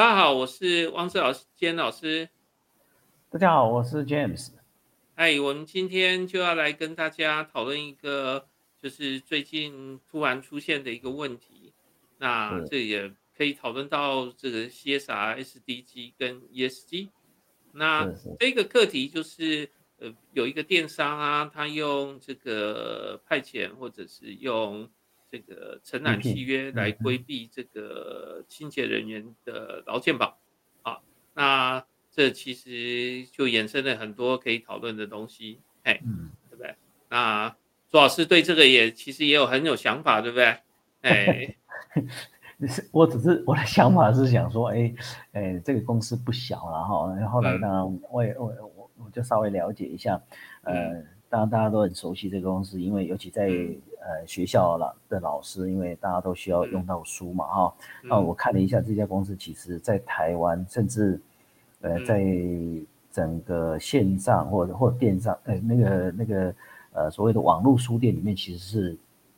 大家好，我是汪志老师，兼老师。大家好，我是 James。哎，我们今天就要来跟大家讨论一个，就是最近突然出现的一个问题。那这也可以讨论到这个 CSR、SDG 跟 ESG。那这个课题就是，呃，有一个电商啊，他用这个派遣或者是用。这个承揽契约来规避这个清洁人员的劳健保，啊，那这其实就衍生了很多可以讨论的东西，哎，对不对？那朱老师对这个也其实也有很有想法，对不对？哎，我只是我的想法是想说，哎，哎，这个公司不小了哈，然后来呢，我也我我我就稍微了解一下，呃。当然，大家都很熟悉这个公司，因为尤其在呃学校了的老师，因为大家都需要用到书嘛，哈。那我看了一下这家公司，其实在台湾，甚至呃在整个线上或者或电商，呃那个那个呃所谓的网络书店里面，其实是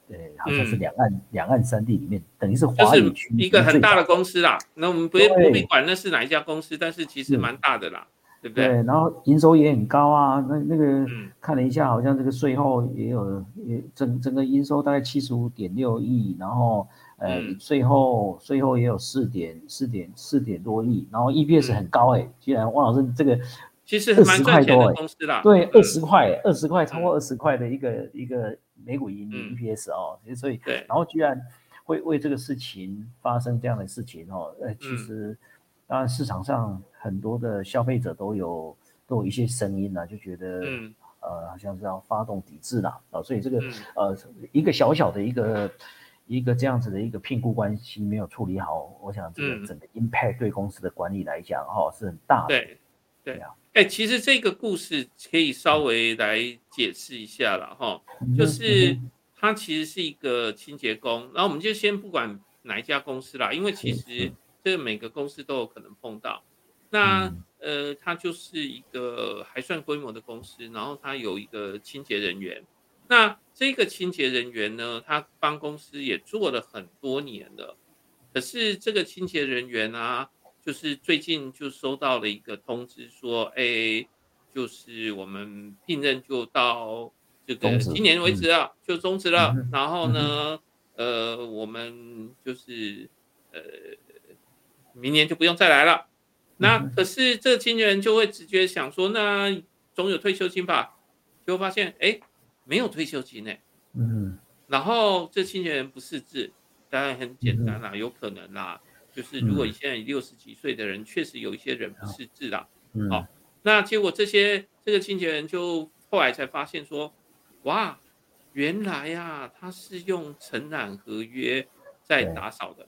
呃好像是两岸两岸三地里面，等于是华语区一个很大的公司啦。那我们不不必管那是哪一家公司，但是其实蛮大的啦。对不对？然后营收也很高啊，那那个看了一下，好像这个税后也有，也整整个营收大概七十五点六亿，然后呃税后税后也有四点四点四点多亿，然后 EPS 很高哎，居然汪老师这个其实二十块多哎，对，二十块二十块超过二十块的一个一个每股盈利 EPS 哦，所以然后居然会为这个事情发生这样的事情哦，呃其实。当然，市场上很多的消费者都有都有一些声音呢，就觉得，呃，好像是要发动抵制啦，啊，所以这个呃，一个小小的一个一个这样子的一个聘雇关系没有处理好，我想这个整个 impact 对公司的管理来讲，哈，是很大的。对，对啊，哎，其实这个故事可以稍微来解释一下了，哈，就是他其实是一个清洁工，然后我们就先不管哪一家公司啦，因为其实。这每个公司都有可能碰到，那呃，它就是一个还算规模的公司，然后它有一个清洁人员，那这个清洁人员呢，他帮公司也做了很多年了，可是这个清洁人员啊，就是最近就收到了一个通知说，哎，就是我们聘任就到这个今年为止了，就终止了，然后呢，呃，我们就是呃。明年就不用再来了，那可是这个清洁人就会直觉想说，那总有退休金吧？就会发现，哎，没有退休金呢。嗯，然后这清洁人不识字，当然很简单啦，有可能啦，就是如果你现在六十几岁的人，确实有一些人不识字啦。嗯好，那结果这些这个清洁人就后来才发现说，哇，原来呀，他是用承揽合约在打扫的。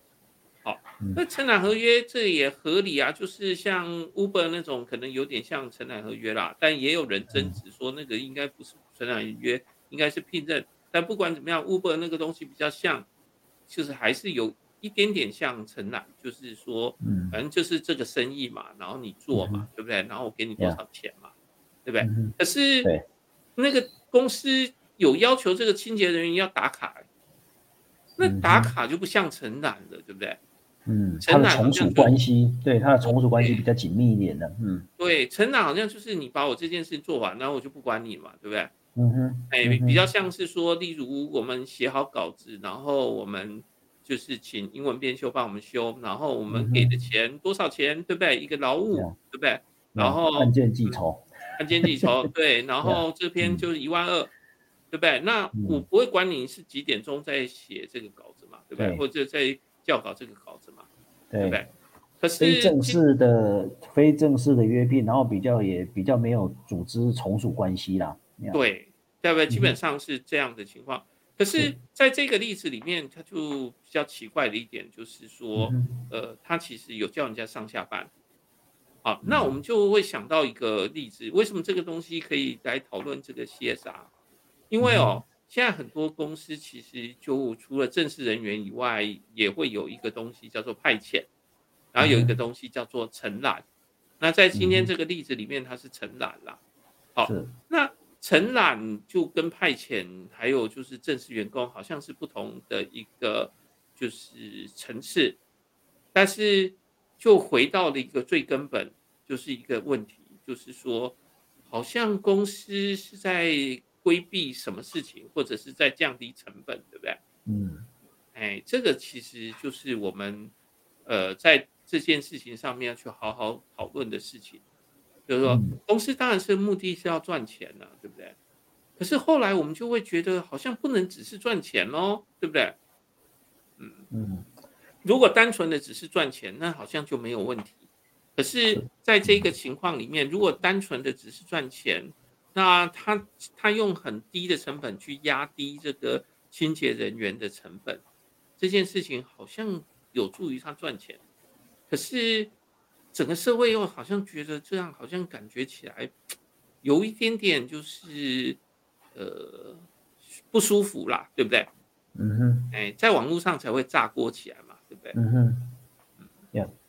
好，那承揽合约这也合理啊，就是像 Uber 那种，可能有点像承揽合约啦，但也有人争执说那个应该不是承揽合约，应该是聘任。但不管怎么样，Uber 那个东西比较像，就是还是有一点点像承揽，就是说，反正就是这个生意嘛，然后你做嘛，对不对？然后我给你多少钱嘛，对不对？可是那个公司有要求这个清洁人员要打卡，那打卡就不像承揽了，对不对？嗯，他的从属关系，对他的从属关系比较紧密一点的，嗯，对，承揽好像就是你把我这件事做完，然后我就不管你嘛，对不对？嗯哼，哎，比较像是说，例如我们写好稿子，然后我们就是请英文编修帮我们修，然后我们给的钱多少钱，对不对？一个劳务，对不对？然后按件计酬，按件计酬，对，然后这篇就是一万二，对不对？那我不会管你是几点钟在写这个稿子嘛，对不对？或者在。教稿这个稿子嘛，对不对？可是非正式的、非正式的约聘，然后比较也比较没有组织从属关系啦。对，对不对？基本上是这样的情况。可是在这个例子里面，它就比较奇怪的一点就是说，呃，他其实有叫人家上下班。好，那我们就会想到一个例子，为什么这个东西可以来讨论这个 CSR？因为哦。现在很多公司其实就除了正式人员以外，也会有一个东西叫做派遣，然后有一个东西叫做承揽。那在今天这个例子里面，它是承揽啦。好，那承揽就跟派遣还有就是正式员工好像是不同的一个就是层次，但是就回到了一个最根本，就是一个问题，就是说，好像公司是在规避什么事情，或者是在降低成本，对不对？嗯，哎，这个其实就是我们呃在这件事情上面要去好好讨论的事情，就是说，公司当然是目的是要赚钱的，对不对？可是后来我们就会觉得，好像不能只是赚钱喽，对不对？嗯嗯，如果单纯的只是赚钱，那好像就没有问题。可是，在这个情况里面，如果单纯的只是赚钱，那他他用很低的成本去压低这个清洁人员的成本，这件事情好像有助于他赚钱。可是整个社会又好像觉得这样，好像感觉起来有一点点就是呃不舒服啦，对不对？嗯哼，哎，在网络上才会炸锅起来嘛，对不对？嗯哼，呀，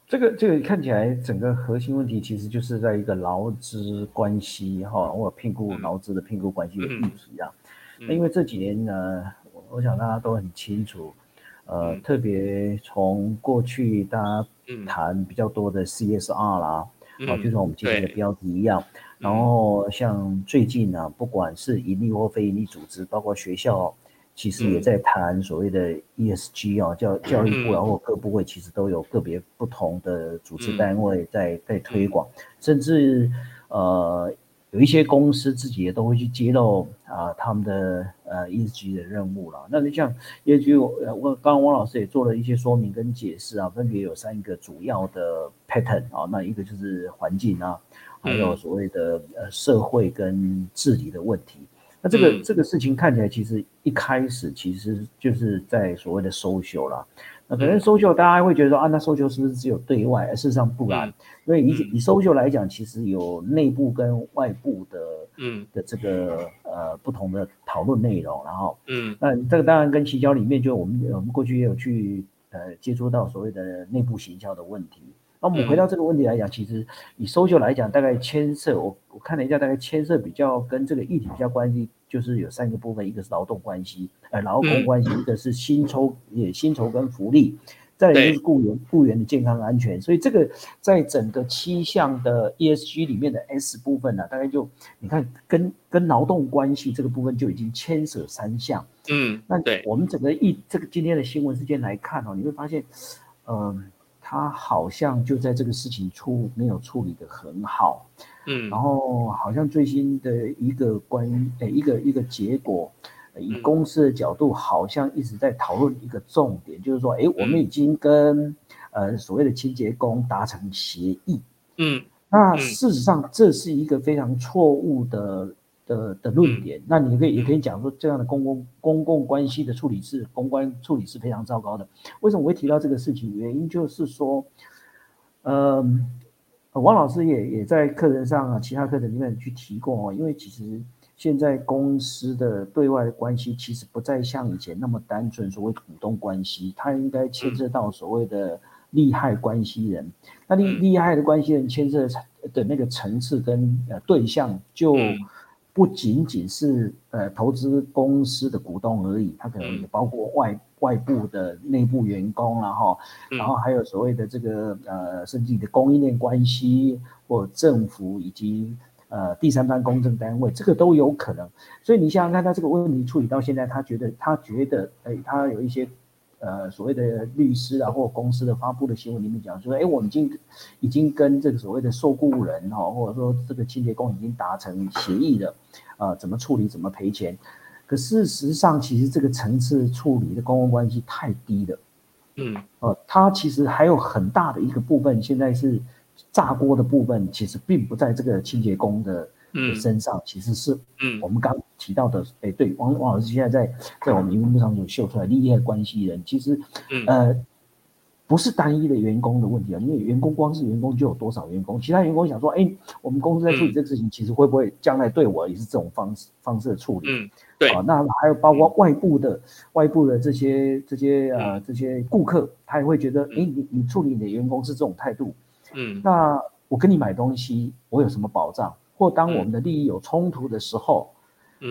这个这个看起来整个核心问题其实就是在一个劳资关系哈，或聘雇劳资的聘雇关系的议题啊。那因为这几年呢，我想大家都很清楚，呃，特别从过去大家谈比较多的 CSR 啦，啊，就像我们今天的标题一样，然后像最近呢，不管是盈利或非盈利组织，包括学校。其实也在谈所谓的 ESG 啊，教教育部啊或各部会其实都有个别不同的组织单位在在推广，甚至呃有一些公司自己也都会去揭露啊他们的呃 ESG 的任务了。那你像 ESG，我刚刚汪老师也做了一些说明跟解释啊，分别有三个主要的 pattern 啊，那一个就是环境啊，还有所谓的呃社会跟治理的问题。那这个这个事情看起来，其实一开始其实就是在所谓的收修啦。那可能收修，大家会觉得说啊，那收修是不是只有对外？事实上不然，因为以以收修来讲，其实有内部跟外部的，嗯的这个呃不同的讨论内容。然后，嗯，那这个当然跟行销里面，就我们我们过去也有去呃接触到所谓的内部行销的问题。那我们回到这个问题来讲，其实以搜救来讲，大概牵涉我我看了一下，大概牵涉比较跟这个议题比较关系，就是有三个部分，一个是劳动关系，呃，劳工关系，一个是薪酬也薪酬跟福利，再来就是雇员雇员的健康安全。所以这个在整个七项的 ESG 里面的 S 部分呢，大概就你看跟跟劳动关系这个部分就已经牵涉三项。嗯，那对我们整个一这个今天的新闻事件来看哦，你会发现，嗯。他好像就在这个事情处没有处理的很好，嗯，然后好像最新的一个关于诶一个一个结果，以公司的角度好像一直在讨论一个重点，就是说，哎，我们已经跟呃所谓的清洁工达成协议，嗯，那事实上这是一个非常错误的。的的论点，那你可以也可以讲说，这样的公共公共关系的处理是公关处理是非常糟糕的。为什么我会提到这个事情？原因就是说，呃，王老师也也在课程上啊，其他课程里面去提过哦。因为其实现在公司的对外关系其实不再像以前那么单纯，所谓股东关系，它应该牵涉到所谓的利害关系人。那利利害的关系人牵涉的那个层次跟呃对象就。不仅仅是呃投资公司的股东而已，它可能也包括外外部的内部员工然后然后还有所谓的这个呃甚至你的供应链关系或政府以及呃第三方公证单位，这个都有可能。所以你想想看，他这个问题处理到现在，他觉得他觉得哎，他有一些。呃，所谓的律师啊，或公司的发布的新闻里面讲说，哎，我们已经已经跟这个所谓的受雇人哈，或者说这个清洁工已经达成协议了，呃，怎么处理，怎么赔钱？可事实上，其实这个层次处理的公共关系太低了，嗯，呃，它其实还有很大的一个部分，现在是炸锅的部分，其实并不在这个清洁工的。身上其实是，嗯，我们刚提到的，哎，对，王王老师现在在在我们荧幕上所秀出来利害关系人，其实，呃，不是单一的员工的问题啊，因为员工光是员工就有多少员工，其他员工想说，哎，我们公司在处理这个事情，其实会不会将来对我也是这种方式方式的处理？嗯，对，啊，那还有包括外部的外部的这些这些呃这些顾客，他也会觉得，哎，你你处理你的员工是这种态度，嗯，那我跟你买东西，我有什么保障？或当我们的利益有冲突的时候，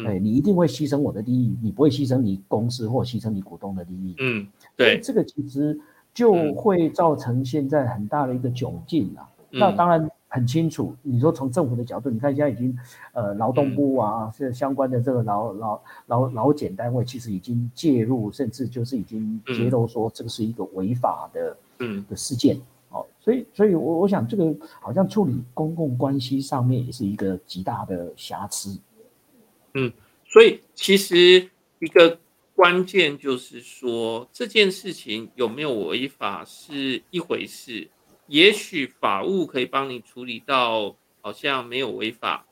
哎，你一定会牺牲我的利益，你不会牺牲你公司或牺牲你股东的利益。嗯，对，这个其实就会造成现在很大的一个窘境啊。那当然很清楚，你说从政府的角度，你看现在已经，呃，劳动部啊，是相关的这个劳劳劳劳检单位，其实已经介入，甚至就是已经揭露说这个是一个违法的嗯的事件。哦，所以所以，我我想这个好像处理公共关系上面也是一个极大的瑕疵。嗯，所以其实一个关键就是说，这件事情有没有违法是一回事。也许法务可以帮你处理到，好像没有违法，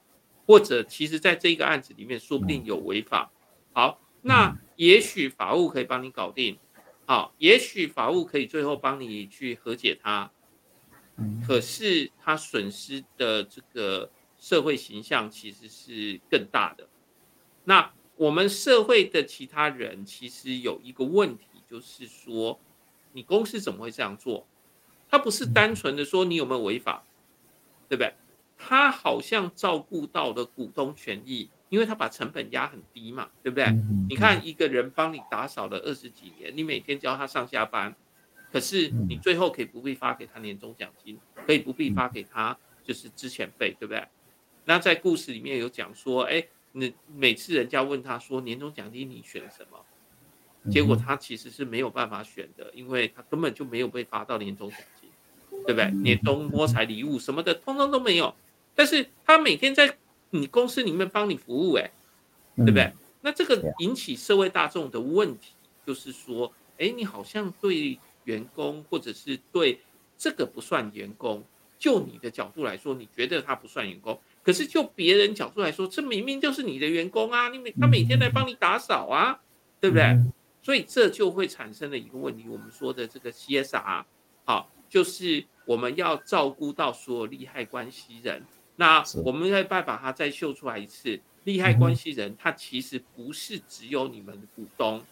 或者其实在这个案子里面，说不定有违法。好，那也许法务可以帮你搞定，好，也许法务可以最后帮你去和解他。可是他损失的这个社会形象其实是更大的。那我们社会的其他人其实有一个问题，就是说，你公司怎么会这样做？他不是单纯的说你有没有违法，对不对？他好像照顾到了股东权益，因为他把成本压很低嘛，对不对？你看一个人帮你打扫了二十几年，你每天教他上下班，可是你最后可以不必发给他年终奖金，可以不必发给他就是之前费，对不对？那在故事里面有讲说，哎，你每次人家问他说年终奖金你选什么？结果他其实是没有办法选的，因为他根本就没有被发到年终奖金，对不对？年终摸彩礼物什么的，通通都没有。但是他每天在你公司里面帮你服务，哎，对不对？那这个引起社会大众的问题就是说，哎，你好像对员工或者是对这个不算员工，就你的角度来说，你觉得他不算员工，可是就别人角度来说，这明明就是你的员工啊，你每他每天来帮你打扫啊，对不对？所以这就会产生了一个问题，我们说的这个 CSR，好，就是我们要照顾到所有利害关系人。那我们再再把它再秀出来一次，利害关系人他其实不是只有你们的股东，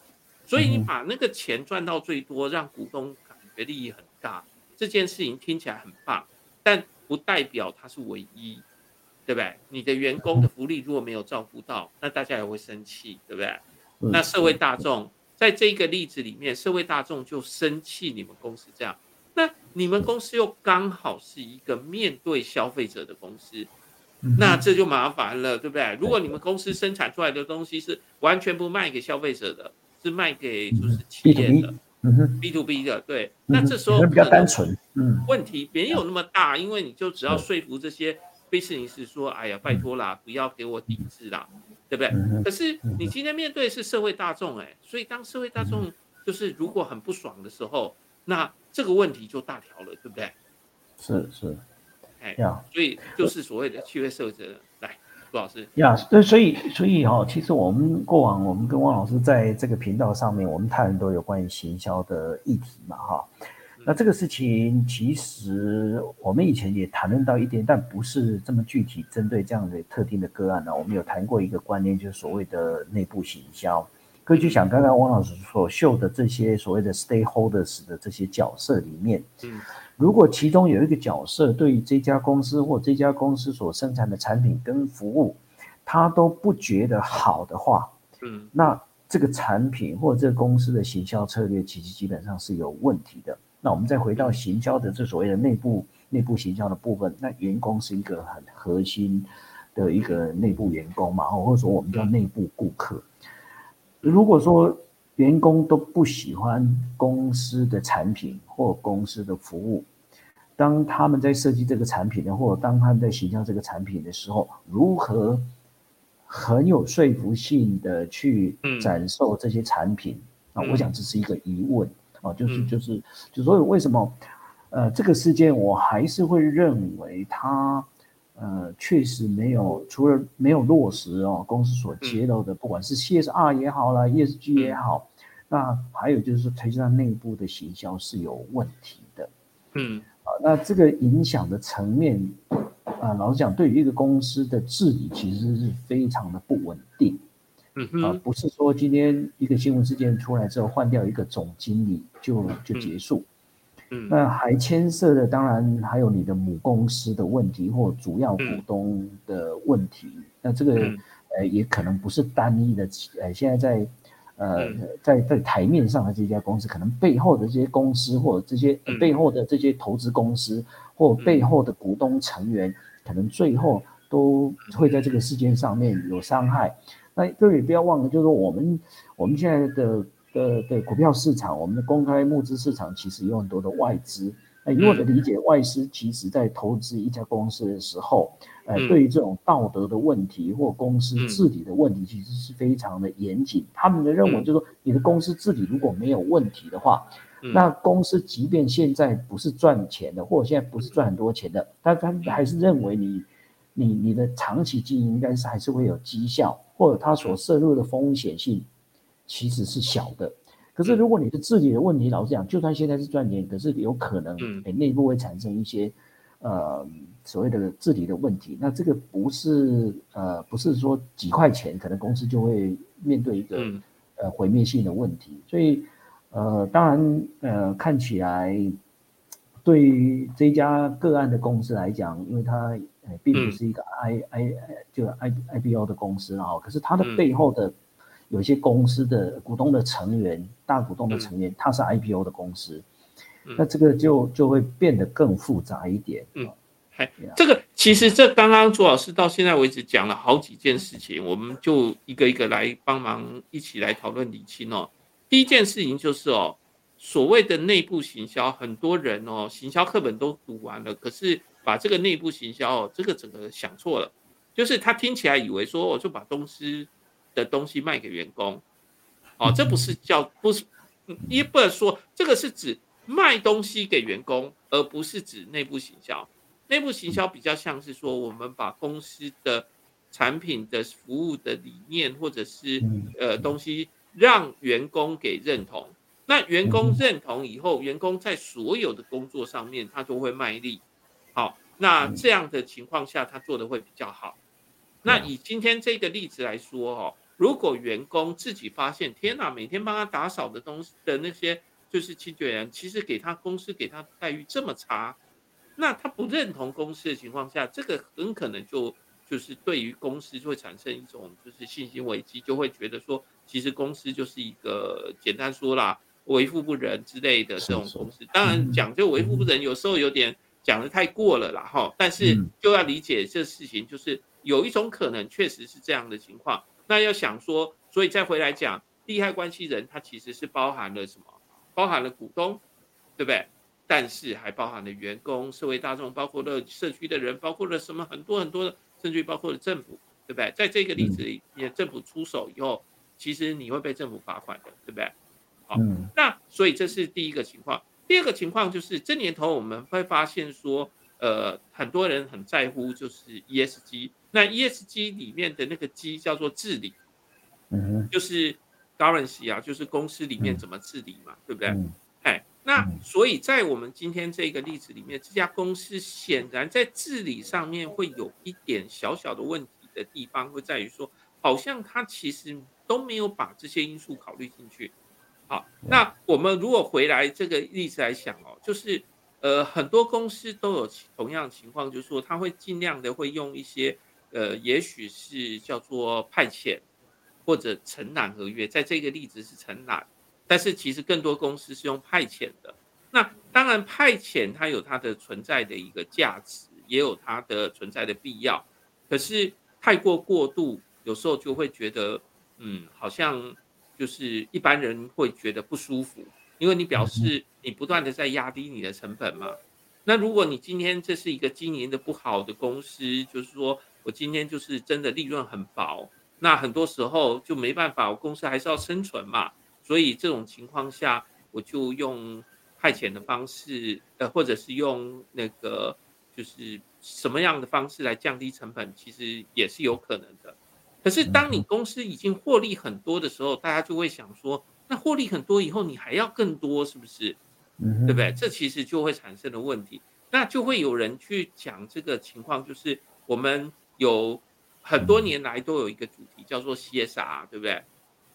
所以你把那个钱赚到最多，让股东感觉利益很大，这件事情听起来很棒，但不代表它是唯一，对不对？你的员工的福利如果没有照顾到，那大家也会生气，对不对？那社会大众。在这个例子里面，社会大众就生气你们公司这样，那你们公司又刚好是一个面对消费者的公司，那这就麻烦了，对不对？如果你们公司生产出来的东西是完全不卖给消费者的，是卖给就是企业的，B to B 的，对，那这时候比较单纯，嗯，问题没有那么大，因为你就只要说服这些非事人士说，哎呀，拜托啦，不要给我抵制啦。对不对？可是你今天面对是社会大众，哎，所以当社会大众就是如果很不爽的时候，那这个问题就大条了，对不对？是是，哎呀，所以就是所谓的契约社会责任。来，朱老师呀，对，所以所以哈，其实我们过往我们跟汪老师在这个频道上面，我们谈很多有关于行销的议题嘛，哈。那这个事情其实我们以前也谈论到一点，但不是这么具体针对这样的特定的个案呢。我们有谈过一个观念，就是所谓的内部行销。可以去想，刚刚汪老师所秀的这些所谓的 stakeholders 的这些角色里面，嗯，如果其中有一个角色对于这家公司或这家公司所生产的产品跟服务，他都不觉得好的话，嗯，那这个产品或者这个公司的行销策略其实基本上是有问题的。那我们再回到行销的这所谓的内部内部行销的部分，那员工是一个很核心的一个内部员工嘛，或者说我们叫内部顾客。如果说员工都不喜欢公司的产品或公司的服务，当他们在设计这个产品的，或者当他们在形象这个产品的时候，如何很有说服性的去展售这些产品？啊，我想这是一个疑问。啊，就是就是就所以为什么，呃，这个事件我还是会认为它，呃，确实没有除了没有落实哦，公司所揭露的，不管是 CSR 也好啦 ESG 也好，那还有就是实际上内部的行销是有问题的，嗯，啊，那这个影响的层面，啊，老实讲，对于一个公司的治理其实是非常的不稳定。嗯啊，不是说今天一个新闻事件出来之后换掉一个总经理就就结束，嗯，那还牵涉的当然还有你的母公司的问题或主要股东的问题，那这个呃也可能不是单一的，呃现在在呃，在在台面上的这家公司，可能背后的这些公司或者这些背后的这些投资公司或背后的股东成员，可能最后都会在这个事件上面有伤害。那各位不要忘了，就是说我们我们现在的的的股票市场，我们的公开募资市场，其实有很多的外资。那以我的理解，外资其实在投资一家公司的时候，呃，对于这种道德的问题或公司治理的问题，其实是非常的严谨。他们的认为就是说，你的公司治理如果没有问题的话，那公司即便现在不是赚钱的，或者现在不是赚很多钱的，但他们还是认为你。你你的长期经营应该是还是会有绩效，或者它所涉入的风险性其实是小的。可是如果你的治理的问题，老实讲，就算现在是赚钱，可是有可能诶内部会产生一些呃所谓的治理的问题。那这个不是呃不是说几块钱，可能公司就会面对一个呃毁灭性的问题。所以呃当然呃看起来对于这家个案的公司来讲，因为它。并不是一个 I I 就 I I B O 的公司啊，可是它的背后的有一些公司的股东的成员，大股东的成员，他是 I P O 的公司，那这个就就会变得更复杂一点。嗯，哎，这个其实这刚刚朱老师到现在为止讲了好几件事情，我们就一个一个来帮忙一起来讨论理清哦。第一件事情就是哦，所谓的内部行销，很多人哦，行销课本都读完了，可是。把这个内部行销哦，这个整个想错了，就是他听起来以为说我就把公司的东西卖给员工，哦，这不是叫不是，一不能说这个是指卖东西给员工，而不是指内部行销。内部行销比较像是说我们把公司的产品的服务的理念或者是呃东西让员工给认同，那员工认同以后，员工在所有的工作上面他都会卖力。好，那这样的情况下，他做的会比较好。那以今天这个例子来说，哦，如果员工自己发现，天哪，每天帮他打扫的东西的那些就是清洁员，其实给他公司给他待遇这么差，那他不认同公司的情况下，这个很可能就就是对于公司会产生一种就是信心危机，就会觉得说，其实公司就是一个简单说啦，为富不仁之类的这种公司。当然讲究为富不仁，有时候有点。讲的太过了啦，哈，但是就要理解这事情，就是有一种可能确实是这样的情况。那要想说，所以再回来讲，利害关系人他其实是包含了什么？包含了股东，对不对？但是还包含了员工、社会大众，包括了社区的人，包括了什么很多很多的，甚至包括了政府，对不对？在这个例子里，面政府出手以后，其实你会被政府罚款的，对不对？好，那所以这是第一个情况。第二个情况就是，这年头我们会发现说，呃，很多人很在乎就是 ESG。那 ESG 里面的那个 G 叫做治理，嗯，就是 governance 啊，就是公司里面怎么治理嘛，对不对？哎，那所以在我们今天这个例子里面，这家公司显然在治理上面会有一点小小的问题的地方，会在于说，好像它其实都没有把这些因素考虑进去。好，那我们如果回来这个例子来想哦，就是呃很多公司都有同样情况，就是说他会尽量的会用一些呃，也许是叫做派遣或者承揽合约，在这个例子是承揽，但是其实更多公司是用派遣的。那当然派遣它有它的存在的一个价值，也有它的存在的必要，可是太过过度，有时候就会觉得嗯，好像。就是一般人会觉得不舒服，因为你表示你不断的在压低你的成本嘛。那如果你今天这是一个经营的不好的公司，就是说我今天就是真的利润很薄，那很多时候就没办法，我公司还是要生存嘛。所以这种情况下，我就用派遣的方式，呃，或者是用那个就是什么样的方式来降低成本，其实也是有可能的。可是，当你公司已经获利很多的时候，大家就会想说，那获利很多以后，你还要更多，是不是？对不对？这其实就会产生的问题。那就会有人去讲这个情况，就是我们有很多年来都有一个主题叫做 CSR，对不对？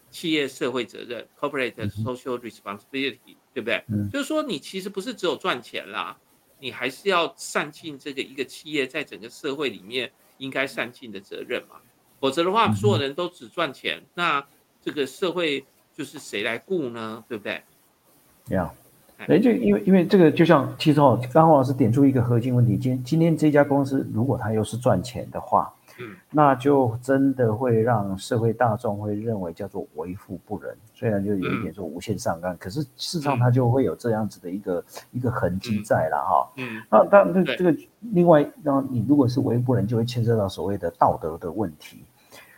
企业社会责任 （Corporate Social Responsibility），对不对？就是说，你其实不是只有赚钱啦，你还是要善尽这个一个企业在整个社会里面应该善尽的责任嘛。否则的话，所有人都只赚钱，那这个社会就是谁来雇呢？对不对？呀，哎，就因为因为这个，就像其实哦，刚黄老师点出一个核心问题，今今天这家公司如果它又是赚钱的话。嗯，那就真的会让社会大众会认为叫做为富不仁，虽然就有一点说无限上纲，可是事实上它就会有这样子的一个一个痕迹在了哈。嗯，那但这这个另外，那你如果是为富不仁，就会牵涉到所谓的道德的问题。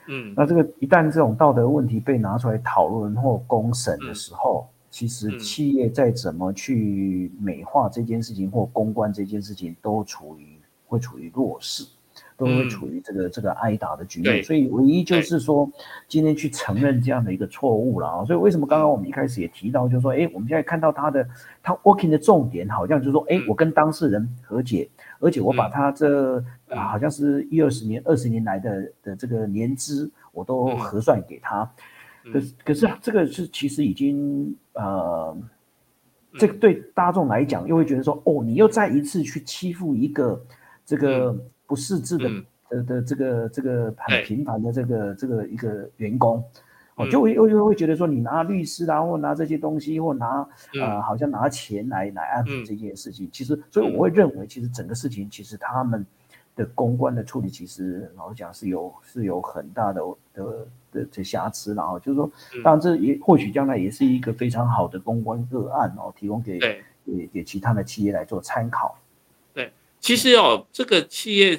嗯，那这个一旦这种道德问题被拿出来讨论或公审的时候，其实企业再怎么去美化这件事情或公关这件事情，都处于会处于弱势。都会处于这个这个挨打的局面，所以唯一就是说，今天去承认这样的一个错误了啊。所以为什么刚刚我们一开始也提到，就是说，哎，我们现在看到他的他 working 的重点，好像就是说，哎，我跟当事人和解，而且我把他这好像是一二十年、二十年来的的这个年资，我都核算给他。可可是这个是其实已经呃，这个对大众来讲，又会觉得说，哦，你又再一次去欺负一个这个。不识字的的的这个这个很平凡的这个这个一个员工，哦，就会又又会觉得说你拿律师啊，或拿这些东西，或拿呃好像拿钱来来安抚这件事情，其实所以我会认为，其实整个事情其实他们的公关的处理，其实老实讲是有是有很大的的的这瑕疵，然后就是说，当然这也或许将来也是一个非常好的公关个案哦，提供给给给其他的企业来做参考。对其实哦，这个企业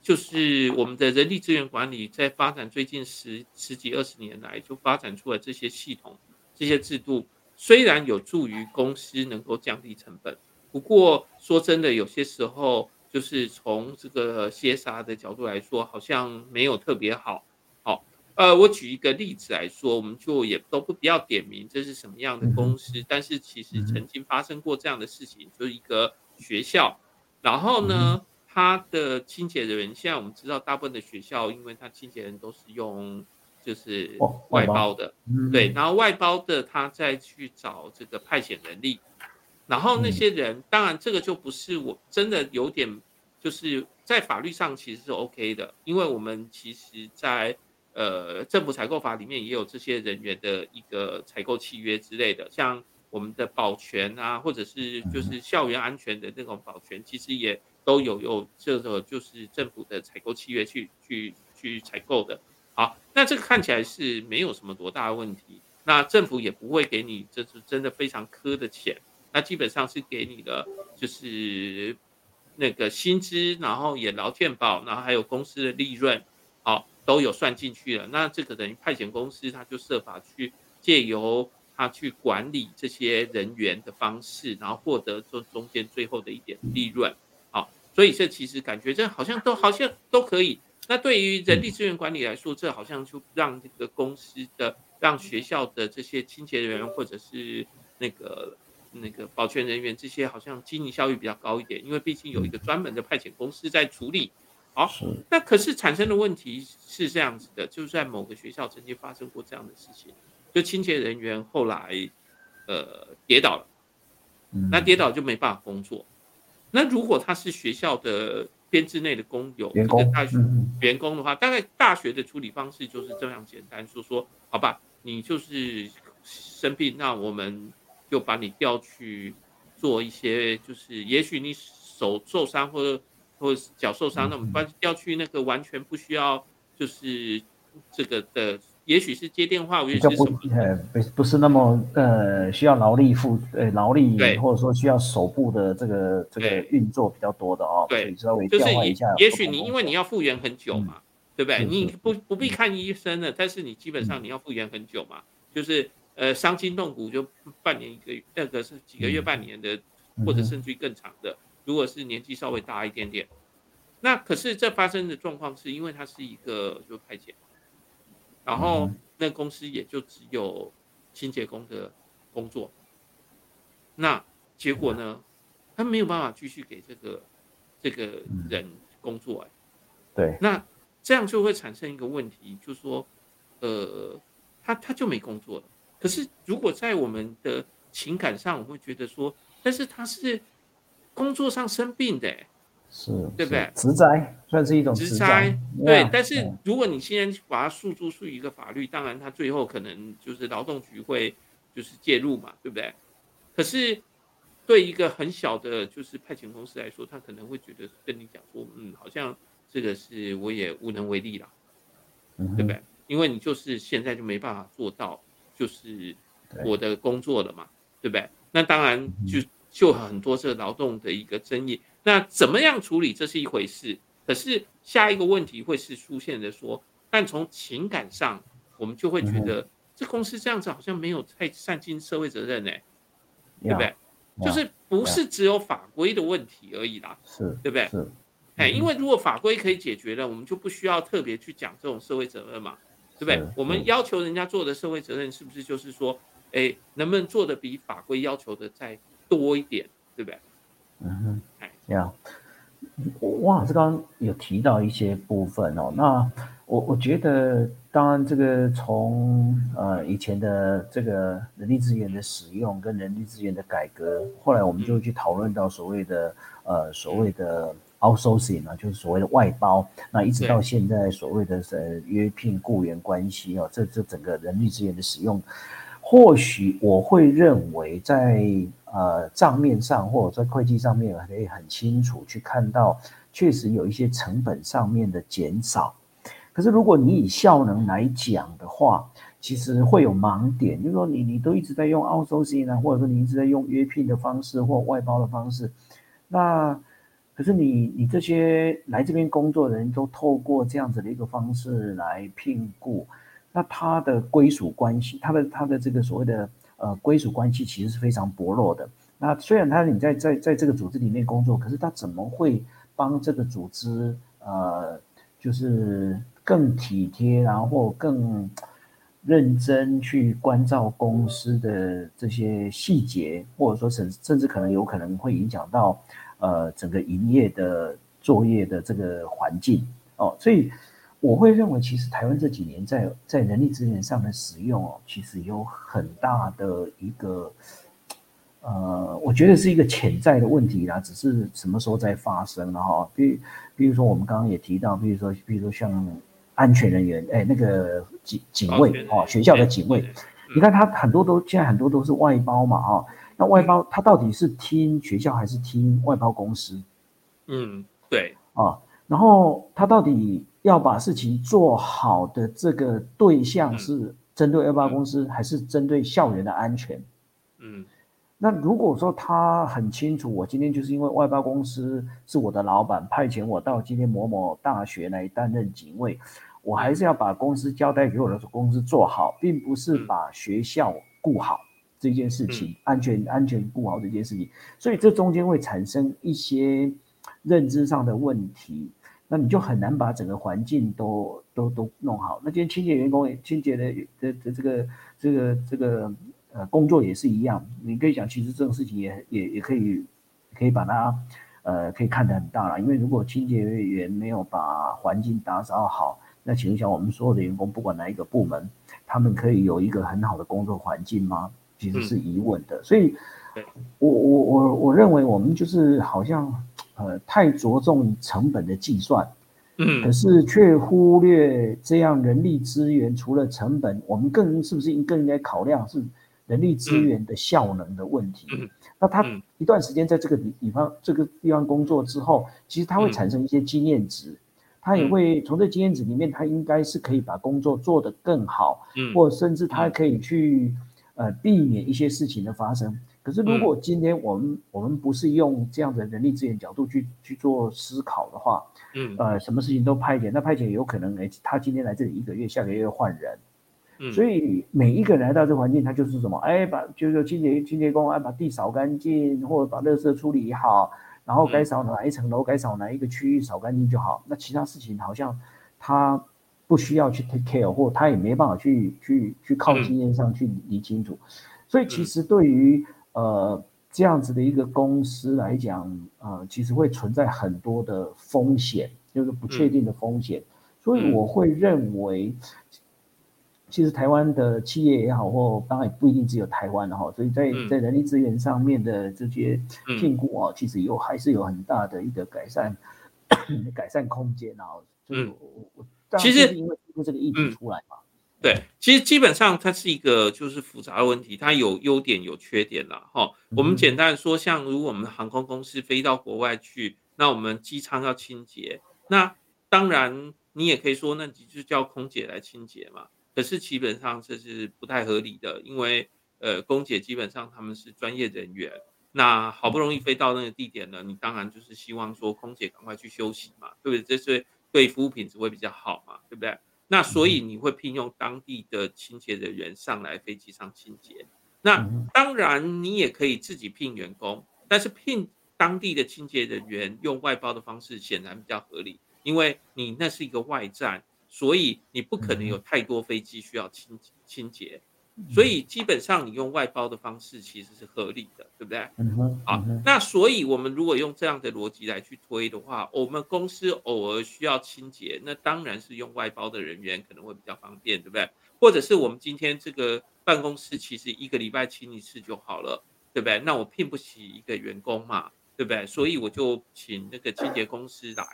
就是我们的人力资源管理，在发展最近十十几二十年来，就发展出了这些系统、这些制度，虽然有助于公司能够降低成本，不过说真的，有些时候就是从这个 CSR 的角度来说，好像没有特别好。好，呃，我举一个例子来说，我们就也都不必要点名这是什么样的公司，但是其实曾经发生过这样的事情，就是一个学校。然后呢，他的清洁人员现在我们知道，大部分的学校，因为他清洁人都是用就是外包的，对，然后外包的他再去找这个派遣人力，然后那些人，当然这个就不是我真的有点，就是在法律上其实是 OK 的，因为我们其实在呃政府采购法里面也有这些人员的一个采购契约之类的，像。我们的保全啊，或者是就是校园安全的那种保全，其实也都有有这个就是政府的采购契约去去去采购的。好，那这个看起来是没有什么多大的问题，那政府也不会给你这是真的非常苛的钱，那基本上是给你的就是那个薪资，然后也劳健保，然后还有公司的利润，好都有算进去了。那这个等于派遣公司，他就设法去借由。他去管理这些人员的方式，然后获得中中间最后的一点利润，好，所以这其实感觉这好像都好像都可以。那对于人力资源管理来说，这好像就让这个公司的、让学校的这些清洁人员或者是那个那个保全人员这些，好像经营效率比较高一点，因为毕竟有一个专门的派遣公司在处理。好，那可是产生的问题是这样子的，就是在某个学校曾经发生过这样的事情。就清洁人员后来，呃，跌倒了，那跌倒就没办法工作。那如果他是学校的编制内的工友，员工大学员工的话，大概大学的处理方式就是这样简单，说说好吧，你就是生病，那我们就把你调去做一些，就是也许你手受伤或者或者脚受伤，那我们把调去那个完全不需要就是这个的。也许是接电话，也许是什么？呃，不不是那么呃需要劳力付呃劳力，或者说需要手部的这个这个运作比较多的哦。对，稍微就是也也许你因为你要复原很久嘛，对不对？你不不必看医生了，但是你基本上你要复原很久嘛，就是呃伤筋动骨就半年一个月那个是几个月半年的，或者甚至于更长的。如果是年纪稍微大一点点，那可是这发生的状况是因为它是一个就派遣。然后那公司也就只有清洁工的工作，那结果呢，他没有办法继续给这个这个人工作哎，对，那这样就会产生一个问题，就是说，呃，他他就没工作了。可是如果在我们的情感上，我会觉得说，但是他是工作上生病的，是，对不对？职灾算是一种职灾，对。但是如果你现在把它诉诸出一个法律，当然他最后可能就是劳动局会就是介入嘛，对不对？可是对一个很小的，就是派遣公司来说，他可能会觉得跟你讲说，嗯，好像这个是我也无能为力了，对不对？因为你就是现在就没办法做到，就是我的工作了嘛，对不对？那当然就就很多这劳动的一个争议。那怎么样处理，这是一回事。可是下一个问题会是出现的说，但从情感上，我们就会觉得这公司这样子好像没有太善尽社会责任呢，对不对？就是不是只有法规的问题而已啦，是，对不对？是，哎，因为如果法规可以解决了，我们就不需要特别去讲这种社会责任嘛。对不对？我们要求人家做的社会责任，是不是就是说，哎，能不能做的比法规要求的再多一点？对不对？嗯哼，哎，这样，汪老师刚刚有提到一些部分哦。那我我觉得，当然这个从呃以前的这个人力资源的使用跟人力资源的改革，后来我们就去讨论到所谓的呃所谓的。Outsourcing 啊，就是所谓的外包，那一直到现在所谓的呃约聘雇员关系哦，这这整个人力资源的使用，或许我会认为在呃账面上或者在会计上面可以很清楚去看到，确实有一些成本上面的减少。可是如果你以效能来讲的话，其实会有盲点，就是说你你都一直在用 outsourcing 啊，或者说你一直在用约聘的方式或外包的方式，那。可是你你这些来这边工作的人都透过这样子的一个方式来聘雇，那他的归属关系，他的他的这个所谓的呃归属关系其实是非常薄弱的。那虽然他你在在在这个组织里面工作，可是他怎么会帮这个组织呃就是更体贴，然后更认真去关照公司的这些细节，或者说甚甚至可能有可能会影响到。呃，整个营业的作业的这个环境哦，所以我会认为，其实台湾这几年在在人力资源上的使用哦，其实有很大的一个呃，我觉得是一个潜在的问题啦，只是什么时候在发生了哈？比比如说我们刚刚也提到，比如说比如说像安全人员，哎，那个警警卫哦，学校的警卫，你看他很多都现在很多都是外包嘛，哈。那外包他到底是听学校还是听外包公司？嗯，对啊。然后他到底要把事情做好的这个对象是针对外包公司，还是针对校园的安全？嗯，那如果说他很清楚，我今天就是因为外包公司是我的老板派遣我到今天某某大学来担任警卫，我还是要把公司交代给我的公司做好，并不是把学校顾好。这件事情，安全安全顾好这件事情，所以这中间会产生一些认知上的问题，那你就很难把整个环境都都都弄好。那今天清洁员工也清洁的的的这个这个这个呃工作也是一样，你可以讲，其实这种事情也也也可以可以把它呃可以看得很大了，因为如果清洁员没有把环境打扫好，那请问一下，我们所有的员工不管哪一个部门，他们可以有一个很好的工作环境吗？其实是疑问的，所以，我我我我认为我们就是好像，呃，太着重成本的计算，嗯，可是却忽略这样人力资源除了成本，我们更是不是应更应该考量是人力资源的效能的问题？那他一段时间在这个地方这个地方工作之后，其实他会产生一些经验值，他也会从这经验值里面，他应该是可以把工作做得更好，嗯，或甚至他可以去。呃，避免一些事情的发生。可是，如果今天我们我们不是用这样的人力资源角度去去做思考的话，嗯，呃，什么事情都派遣，那派遣有可能，哎，他今天来这里一个月，下个月又换人，嗯，所以每一个人来到这个环境，他就是什么，哎，把就是清洁清洁工，哎，把地扫干净，或者把垃圾处理好，然后该扫哪一层楼，该扫哪一个区域扫干净就好。那其他事情好像他。不需要去 take care，或他也没办法去去去靠经验上去理清楚，所以其实对于呃这样子的一个公司来讲，呃，其实会存在很多的风险，就是不确定的风险，所以我会认为，其实台湾的企业也好，或当然也不一定只有台湾的哈，所以在在人力资源上面的这些评估啊，其实有还是有很大的一个改善 改善空间啊。嗯，其实因为这个议题出来嘛，对，其实基本上它是一个就是复杂的问题，它有优点有缺点了哈。我们简单说，像如果我们航空公司飞到国外去，那我们机舱要清洁，那当然你也可以说，那你就叫空姐来清洁嘛。可是基本上这是不太合理的，因为呃，空姐基本上他们是专业人员，那好不容易飞到那个地点了，你当然就是希望说空姐赶快去休息嘛，对不对？这是对服务品质会比较好嘛，对不对？那所以你会聘用当地的清洁人员上来飞机上清洁。那当然你也可以自己聘员工，但是聘当地的清洁人员用外包的方式显然比较合理，因为你那是一个外站。所以你不可能有太多飞机需要清清洁，所以基本上你用外包的方式其实是合理的，对不对？嗯哼。好，那所以我们如果用这样的逻辑来去推的话，我们公司偶尔需要清洁，那当然是用外包的人员可能会比较方便，对不对？或者是我们今天这个办公室其实一个礼拜清一次就好了，对不对？那我聘不起一个员工嘛，对不对？所以我就请那个清洁公司来。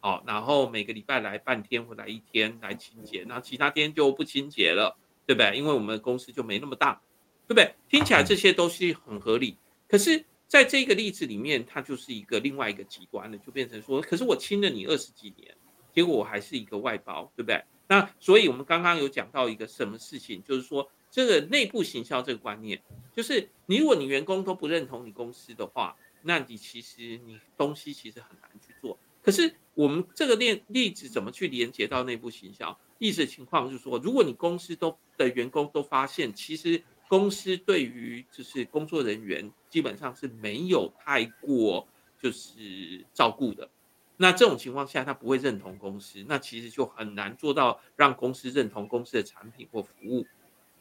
好，然后每个礼拜来半天或来一天来清洁，那其他天就不清洁了，对不对？因为我们公司就没那么大，对不对？听起来这些都是很合理。可是，在这个例子里面，它就是一个另外一个极端的，就变成说，可是我亲了你二十几年，结果我还是一个外包，对不对？那所以我们刚刚有讲到一个什么事情，就是说这个内部行销这个观念，就是你如果你员工都不认同你公司的话，那你其实你东西其实很难去做。可是我们这个例例子怎么去连接到内部行销？意思情况就是说，如果你公司都的员工都发现，其实公司对于就是工作人员基本上是没有太过就是照顾的，那这种情况下他不会认同公司，那其实就很难做到让公司认同公司的产品或服务，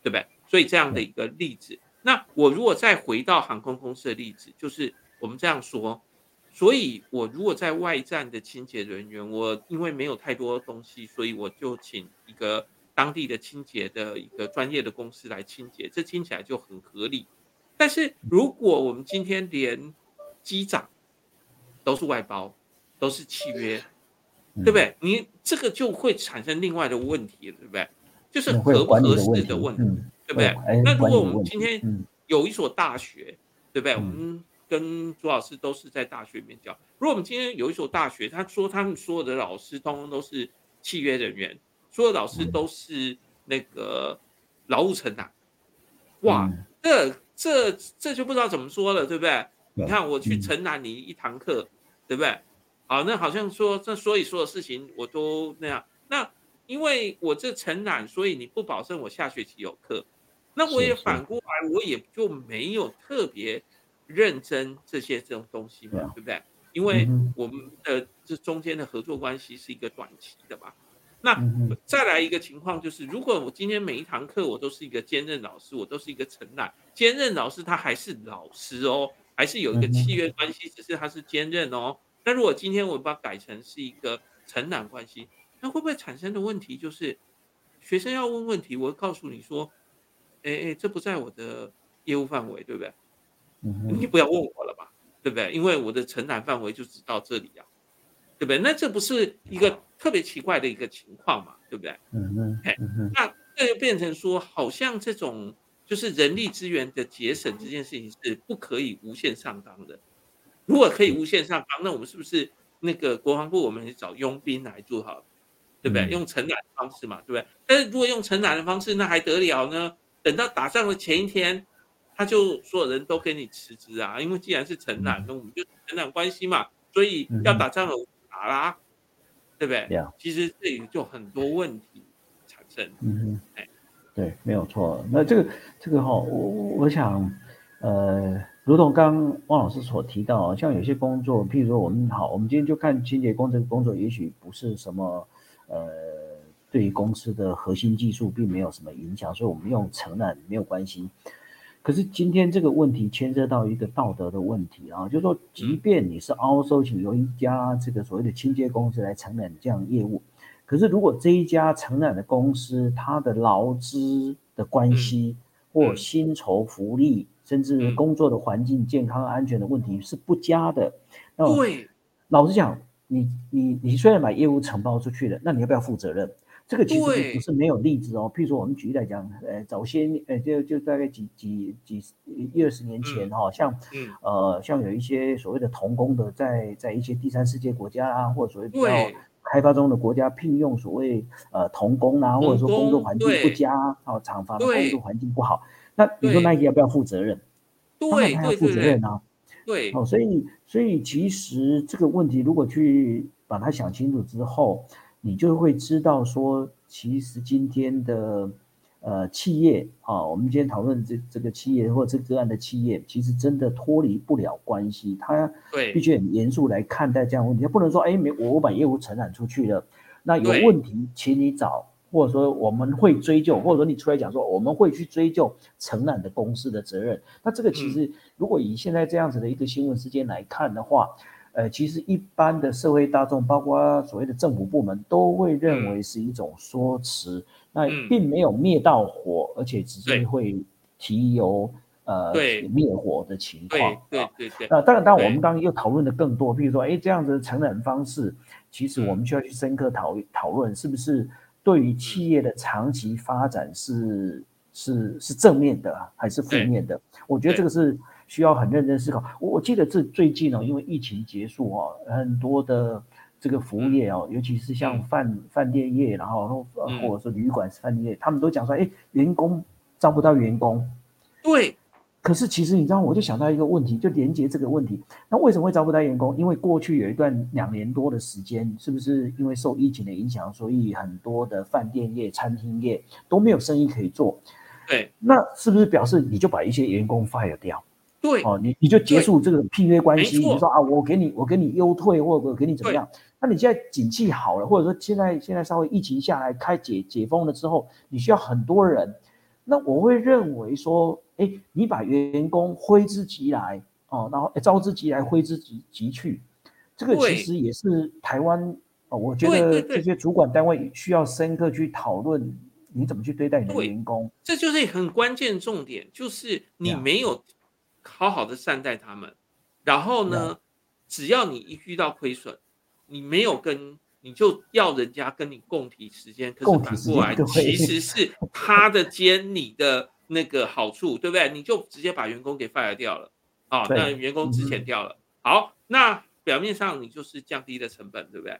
对不对？所以这样的一个例子，那我如果再回到航空公司的例子，就是我们这样说。所以，我如果在外站的清洁人员，我因为没有太多东西，所以我就请一个当地的清洁的一个专业的公司来清洁，这听起来就很合理。但是，如果我们今天连机长都是外包，都是契约，对不对？你这个就会产生另外的问题了，对不对？就是合不合适的问题，对不对？那如果我们今天有一所大学，对不对？我们跟朱老师都是在大学里面教。如果我们今天有一所大学，他说他们所有的老师通通都是契约人员，所有老师都是那个劳务承揽，哇，这这这就不知道怎么说了，对不对？你看我去承揽你一堂课，对不对？好，那好像说这所以所有事情我都那样。那因为我这承揽，所以你不保证我下学期有课，那我也反过来，我也就没有特别。认真这些这种东西嘛，对不对？因为我们的这中间的合作关系是一个短期的嘛。那再来一个情况就是，如果我今天每一堂课我都是一个兼任老师，我都是一个承揽兼任老师，他还是老师哦，还是有一个契约关系，只是他是兼任哦。那如果今天我把它改成是一个承揽关系，那会不会产生的问题就是，学生要问问题，我会告诉你说，哎哎，这不在我的业务范围，对不对？你不要问我了吧，对不对？因为我的承揽范围就只到这里呀，对不对？那这不是一个特别奇怪的一个情况嘛，对不对？嗯嗯。那这就变成说，好像这种就是人力资源的节省这件事情是不可以无限上纲的。如果可以无限上纲，那我们是不是那个国防部我们找佣兵来做好，对不对？用承揽的方式嘛，对不对？但是如果用承揽的方式，那还得了呢？等到打仗的前一天。他就所有人都给你辞职啊，因为既然是承揽，那我们就承揽关系嘛，所以要打仗了打啦，对不对？其实这里就很多问题产生。嗯对，没有错。那这个这个哈，我我想，呃，如同刚汪老师所提到，像有些工作，譬如说我们好，我们今天就看清洁工这个工作，也许不是什么呃，对于公司的核心技术并没有什么影响，所以我们用承揽没有关系。可是今天这个问题牵涉到一个道德的问题啊，就是说，即便你是凹收请由一家这个所谓的清洁公司来承揽这样业务，可是如果这一家承揽的公司，它的劳资的关系或薪酬福利，甚至工作的环境、健康安全的问题是不佳的，那对，老实讲，你你你虽然把业务承包出去了，那你要不要负责任？这个其实不是没有例子哦。譬如说，我们举例来讲，呃，早些，呃，就就大概几几几一二十年前哈，像，呃，像有一些所谓的童工的，在在一些第三世界国家啊，或者所谓比较开发中的国家聘用所谓呃童工啊，或者说工作环境不佳啊，厂房的工作环境不好，那你说那些要不要负责任？当然他要负责任啊。对，哦，所以所以其实这个问题如果去把它想清楚之后。你就会知道说，其实今天的呃企业啊，我们今天讨论这这个企业或者这个案的企业，其实真的脱离不了关系，他必须很严肃来看待这样问题，他不能说哎没我我把业务承揽出去了，那有问题请你找，或者说我们会追究，或者说你出来讲说我们会去追究承揽的公司的责任，那这个其实如果以现在这样子的一个新闻事件来看的话。呃，其实一般的社会大众，包括所谓的政府部门，都会认为是一种说辞，那并没有灭到火，而且只是会提油呃灭火的情况。对对对。那当然，当然我们刚刚又讨论的更多，比如说，哎，这样子的承揽方式，其实我们需要去深刻讨讨论，是不是对于企业的长期发展是是是正面的，还是负面的？我觉得这个是。需要很认真思考。我我记得这最近哦，因为疫情结束哦，很多的这个服务业哦，尤其是像饭饭店业，然后或者是旅馆饭店业，他们都讲说，哎，员工招不到员工。对。可是其实你知道，我就想到一个问题，就连接这个问题。那为什么会招不到员工？因为过去有一段两年多的时间，是不是因为受疫情的影响，所以很多的饭店业、餐厅业都没有生意可以做？对。那是不是表示你就把一些员工 fire 掉？对哦，你你就结束这个聘约关系，你说啊，我给你我给你优退，或者给你怎么样？那你现在景气好了，或者说现在现在稍微疫情下来开解解封了之后，你需要很多人，那我会认为说，哎，你把员工挥之即来哦，然后招之即来挥之即即去，这个其实也是台湾哦，我觉得这些主管单位需要深刻去讨论，你怎么去对待你的员工？这就是很关键重点，就是你没有。好好的善待他们，然后呢，只要你一遇到亏损，你没有跟，你就要人家跟你共体时间，可是反过来其实是他的兼你的那个好处，对不对？你就直接把员工给 fire 掉了啊，那员工之前掉了。好，那表面上你就是降低了成本，对不对？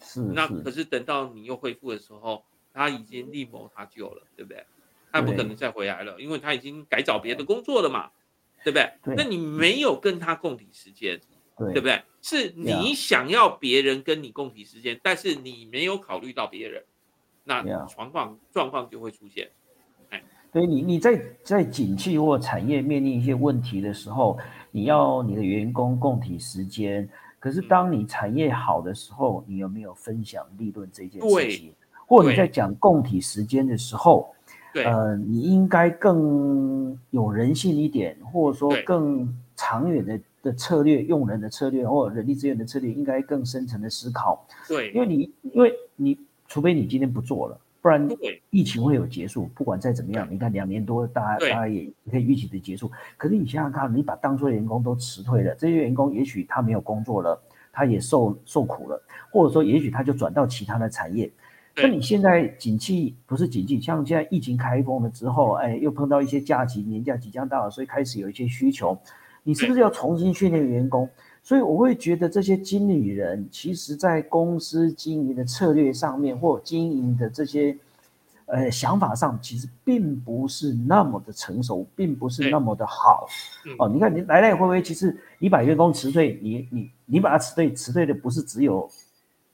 是。那可是等到你又恢复的时候，他已经力谋他救了，对不对？他不可能再回来了，因为他已经改找别的工作了嘛。对不对？那你没有跟他共体时间，对不对？是你想要别人跟你共体时间，但是你没有考虑到别人，那状况状况就会出现。哎，对你你在在景气或产业面临一些问题的时候，你要你的员工共体时间，可是当你产业好的时候，你有没有分享利润这件事情？或者你在讲共体时间的时候？呃，你应该更有人性一点，或者说更长远的的策略，用人的策略或人力资源的策略，应该更深层的思考。对，因为你，因为你，除非你今天不做了，不然疫情会有结束。不管再怎么样，你看两年多，大家大家也可以预期的结束。可是你想想看，你把当初的员工都辞退了，这些员工也许他没有工作了，他也受受苦了，或者说也许他就转到其他的产业。那你现在景气不是景气，像现在疫情开封了之后，哎，又碰到一些假期年假即将到了，所以开始有一些需求，你是不是要重新训练员工？所以我会觉得这些经理人，其实在公司经营的策略上面，或经营的这些呃想法上，其实并不是那么的成熟，并不是那么的好。哦，你看你来来回回，其实你把员工辞退，你你你把他辞退，辞退的不是只有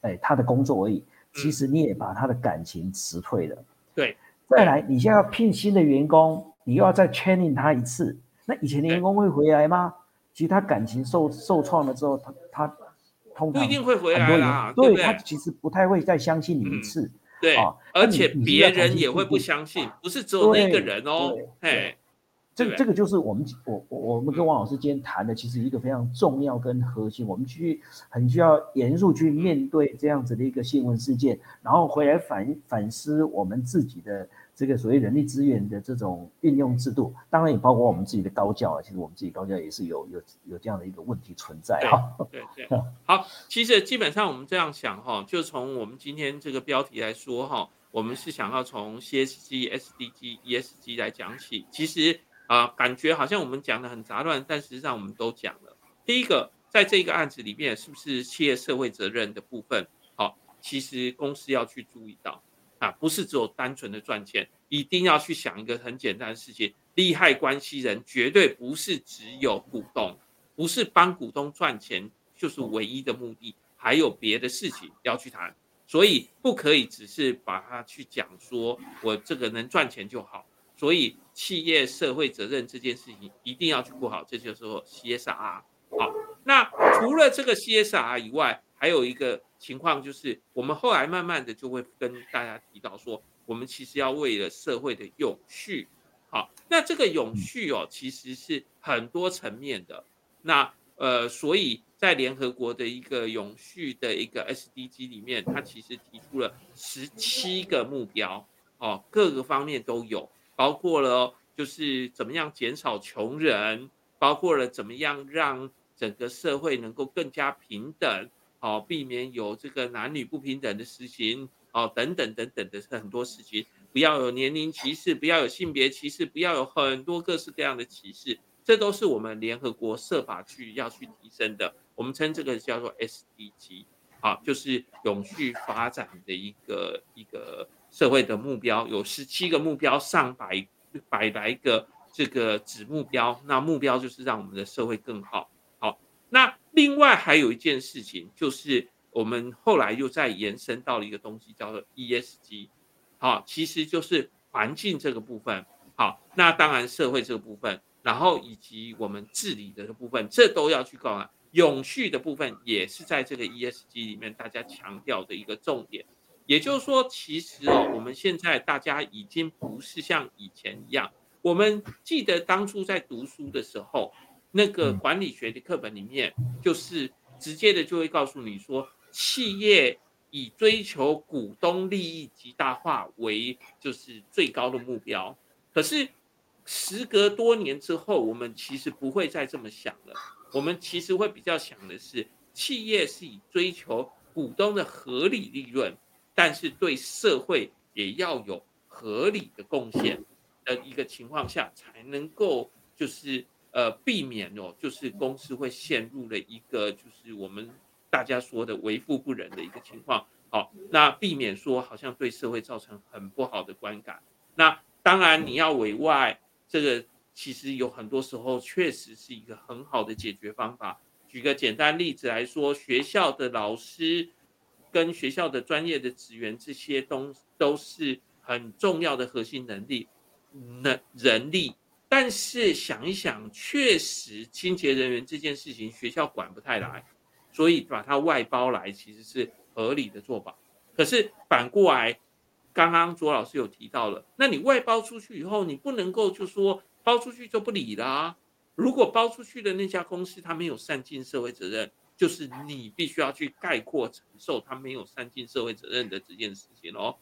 哎他的工作而已。其实你也把他的感情辞退了，对。再来，你现在要聘新的员工，你又要再 training 他一次，那以前的员工会回来吗？其实他感情受受创了之后，他他通常不一定会回来啦，对他其实不太会再相信你一次，对。而且别人也会不相信，不是只有那个人哦，哎。这个这个就是我们我我我们跟王老师今天谈的，其实一个非常重要跟核心，我们去很需要严肃去面对这样子的一个新闻事件，然后回来反反思我们自己的这个所谓人力资源的这种运用制度，当然也包括我们自己的高教啊，其实我们自己高教也是有有有这样的一个问题存在哈。对对，好，其实基本上我们这样想哈，就从我们今天这个标题来说哈，我们是想要从 CSG、SDG、ESG 来讲起，其实。啊，感觉好像我们讲的很杂乱，但实际上我们都讲了。第一个，在这个案子里面，是不是企业社会责任的部分？好，其实公司要去注意到啊，不是只有单纯的赚钱，一定要去想一个很简单的事情：利害关系人绝对不是只有股东，不是帮股东赚钱就是唯一的目的，还有别的事情要去谈。所以不可以只是把它去讲说我这个能赚钱就好。所以，企业社会责任这件事情一定要去顾好，这就是说 CSR。好，那除了这个 CSR 以外，还有一个情况就是，我们后来慢慢的就会跟大家提到说，我们其实要为了社会的永续。好，那这个永续哦，其实是很多层面的。那呃，所以在联合国的一个永续的一个 SDG 里面，它其实提出了十七个目标，哦，各个方面都有。包括了就是怎么样减少穷人，包括了怎么样让整个社会能够更加平等，哦，避免有这个男女不平等的事情，哦，等等等等的很多事情，不要有年龄歧视，不要有性别歧视，不要有很多各式各样的歧视，这都是我们联合国设法去要去提升的。我们称这个叫做 SDG，好，就是永续发展的一个一个。社会的目标有十七个目标，上百百来个这个子目标。那目标就是让我们的社会更好。好，那另外还有一件事情，就是我们后来又再延伸到了一个东西，叫做 ESG。好，其实就是环境这个部分。好，那当然社会这个部分，然后以及我们治理的部分，这都要去搞啊。永续的部分也是在这个 ESG 里面大家强调的一个重点。也就是说，其实哦，我们现在大家已经不是像以前一样。我们记得当初在读书的时候，那个管理学的课本里面，就是直接的就会告诉你说，企业以追求股东利益极大化为就是最高的目标。可是时隔多年之后，我们其实不会再这么想了。我们其实会比较想的是，企业是以追求股东的合理利润。但是对社会也要有合理的贡献的一个情况下，才能够就是呃避免哦，就是公司会陷入了一个就是我们大家说的为富不仁的一个情况。好，那避免说好像对社会造成很不好的观感。那当然你要委外，这个其实有很多时候确实是一个很好的解决方法。举个简单例子来说，学校的老师。跟学校的专业的职员，这些东都是很重要的核心能力，能人力。但是想一想，确实清洁人员这件事情学校管不太来，所以把它外包来其实是合理的做法。可是反过来，刚刚卓老师有提到了，那你外包出去以后，你不能够就说包出去就不理啦。如果包出去的那家公司他没有善尽社会责任。就是你必须要去概括承受他没有善尽社会责任的这件事情哦，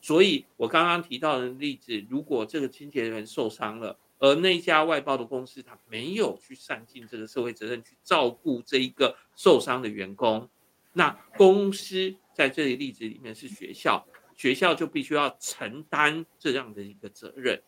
所以我刚刚提到的例子，如果这个清洁人员受伤了，而那家外包的公司他没有去善尽这个社会责任去照顾这一个受伤的员工，那公司在这里例子里面是学校，学校就必须要承担这样的一个责任，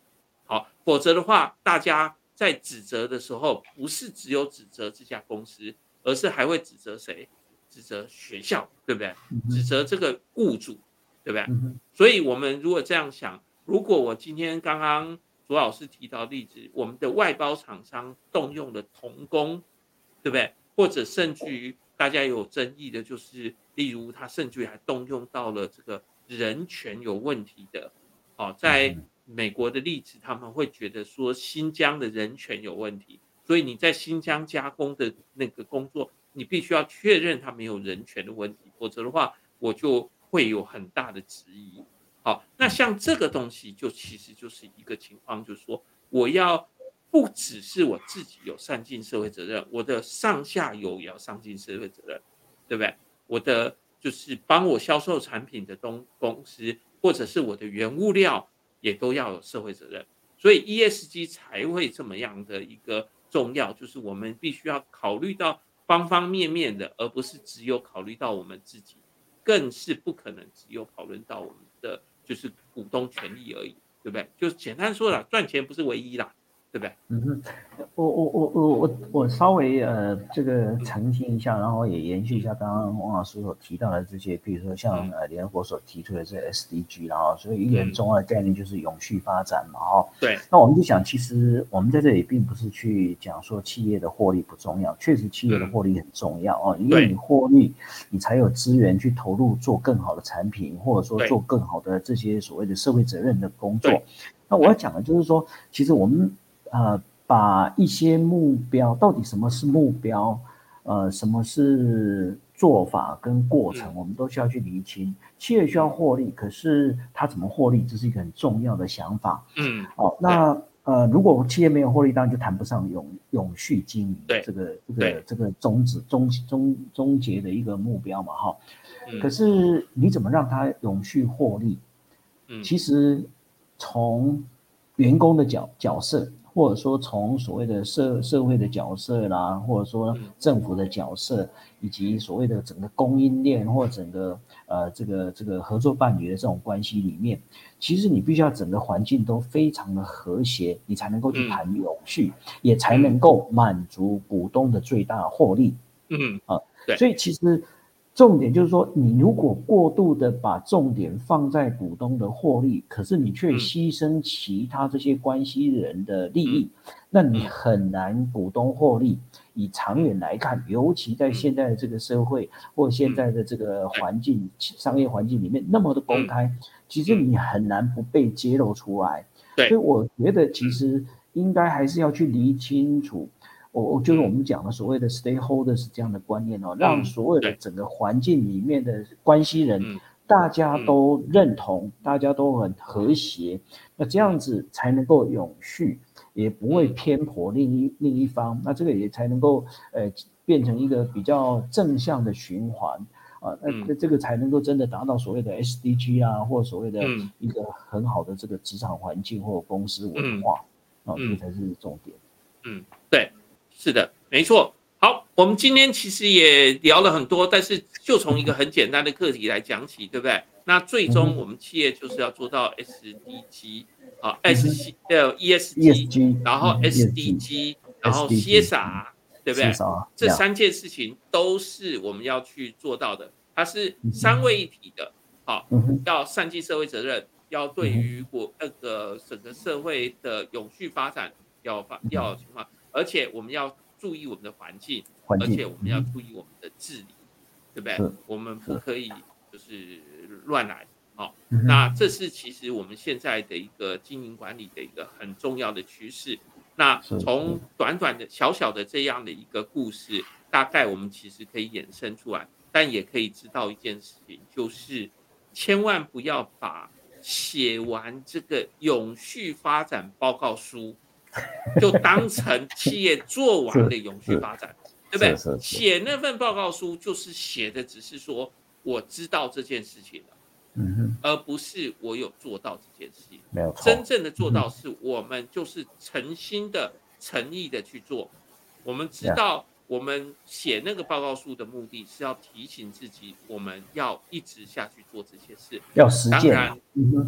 好，否则的话，大家在指责的时候，不是只有指责这家公司。而是还会指责谁？指责学校，对不对？指责这个雇主，对不对？所以，我们如果这样想，如果我今天刚刚左老师提到例子，我们的外包厂商动用了童工，对不对？或者甚至于大家有争议的，就是例如他甚至于还动用到了这个人权有问题的，哦，在美国的例子，他们会觉得说新疆的人权有问题。所以你在新疆加工的那个工作，你必须要确认他没有人权的问题，否则的话，我就会有很大的质疑。好，那像这个东西，就其实就是一个情况，就是说，我要不只是我自己有上进社会责任，我的上下游也要上进社会责任，对不对？我的就是帮我销售产品的东公司，或者是我的原物料，也都要有社会责任。所以 ESG 才会这么样的一个重要，就是我们必须要考虑到方方面面的，而不是只有考虑到我们自己，更是不可能只有讨论到我们的就是股东权益而已，对不对？就简单说了，赚钱不是唯一啦。对不对？嗯哼，我我我我我我稍微呃这个澄清一下，然后也延续一下刚刚王老师所提到的这些，比如说像呃联合国所提出的这 SDG，然后所以一个很重要的概念就是永续发展嘛，哈。对。那我们就想，其实我们在这里并不是去讲说企业的获利不重要，确实企业的获利很重要哦，因为你获利，你才有资源去投入做更好的产品，或者说做更好的这些所谓的社会责任的工作。那我要讲的就是说，其实我们。呃，把一些目标，到底什么是目标？呃，什么是做法跟过程，我们都需要去厘清。企业需要获利，可是它怎么获利，这是一个很重要的想法。嗯，哦，那呃，如果企业没有获利，当然就谈不上永永续经营。对，这个这个这个终止终终终结的一个目标嘛，哈。可是你怎么让它永续获利？嗯，其实从员工的角角色。或者说从所谓的社社会的角色啦，或者说政府的角色，以及所谓的整个供应链或整个呃这个这个合作伴侣的这种关系里面，其实你必须要整个环境都非常的和谐，你才能够去谈永续，也才能够满足股东的最大获利。嗯啊，对，所以其实。重点就是说，你如果过度的把重点放在股东的获利，可是你却牺牲其他这些关系人的利益，那你很难股东获利。以长远来看，尤其在现在的这个社会或现在的这个环境、商业环境里面那么的公开，其实你很难不被揭露出来。所以我觉得其实应该还是要去理清楚。我我就是我们讲的所谓的 stakeholders 这样的观念哦，让所有的整个环境里面的关系人，大家都认同，大家都很和谐，那这样子才能够永续，也不会偏颇另一另一方，那这个也才能够呃变成一个比较正向的循环。啊，那那这个才能够真的达到所谓的 SDG 啊，或所谓的一个很好的这个职场环境或公司文化。啊，这个才是重点。嗯，对。是的，没错。好，我们今天其实也聊了很多，但是就从一个很简单的课题来讲起，对不对？那最终我们企业就是要做到 SDG 啊，S C 呃 ESG，然后 SDG，然后 CSR，对不对？这三件事情都是我们要去做到的，它是三位一体的。好，要善尽社会责任，要对于国那个整个社会的永续发展要发要情况。而且我们要注意我们的环境，而且我们要注意我们的治理，对不对？我们不可以就是乱来，好。那这是其实我们现在的一个经营管理的一个很重要的趋势。那从短短的小小的这样的一个故事，大概我们其实可以衍生出来，但也可以知道一件事情，就是千万不要把写完这个永续发展报告书。就当成企业做完了永续发展，对不对？写那份报告书就是写的，只是说我知道这件事情了，嗯，而不是我有做到这件事情。没有错，真正的做到是我们就是诚心的、诚意的去做。我们知道。我们写那个报告书的目的是要提醒自己，我们要一直下去做这些事，要实践，当然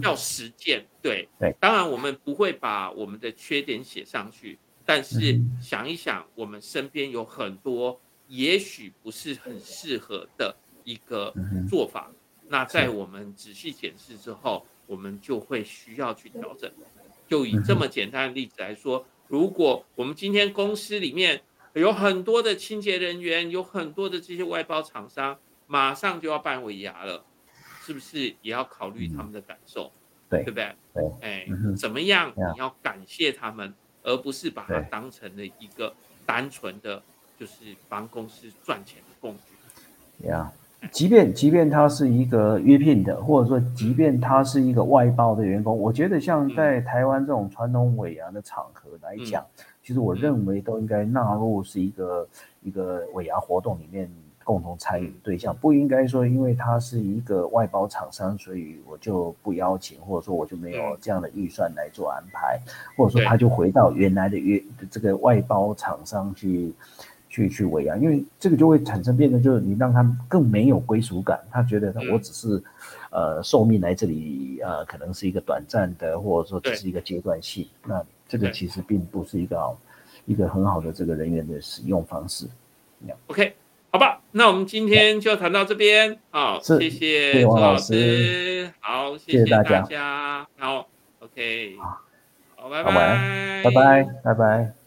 要实践。对。对，当然我们不会把我们的缺点写上去，但是想一想，我们身边有很多也许不是很适合的一个做法，那在我们仔细检视之后，我们就会需要去调整。就以这么简单的例子来说，如果我们今天公司里面，有很多的清洁人员，有很多的这些外包厂商，马上就要办尾牙了，是不是也要考虑他们的感受？对，对不对？对，哎，怎么样？你要感谢他们，而不是把它当成了一个单纯的，就是帮公司赚钱的工具。呀，即便即便他是一个约聘的，或者说即便他是一个外包的员工，我觉得像在台湾这种传统尾牙的场合来讲。其实我认为都应该纳入是一个一个尾牙活动里面共同参与对象，不应该说因为他是一个外包厂商，所以我就不邀请，或者说我就没有这样的预算来做安排，或者说他就回到原来的约这个外包厂商去。去去尾牙，因为这个就会产生变成，就是你让他更没有归属感，他觉得我只是，呃，受命来这里，呃，可能是一个短暂的，或者说只是一个阶段性。那这个其实并不是一个好，一个很好的这个人员的使用方式。OK，好吧，那我们今天就谈到这边，好，谢谢王老师，好，谢谢大家，好，OK，好，拜拜，拜拜，拜拜。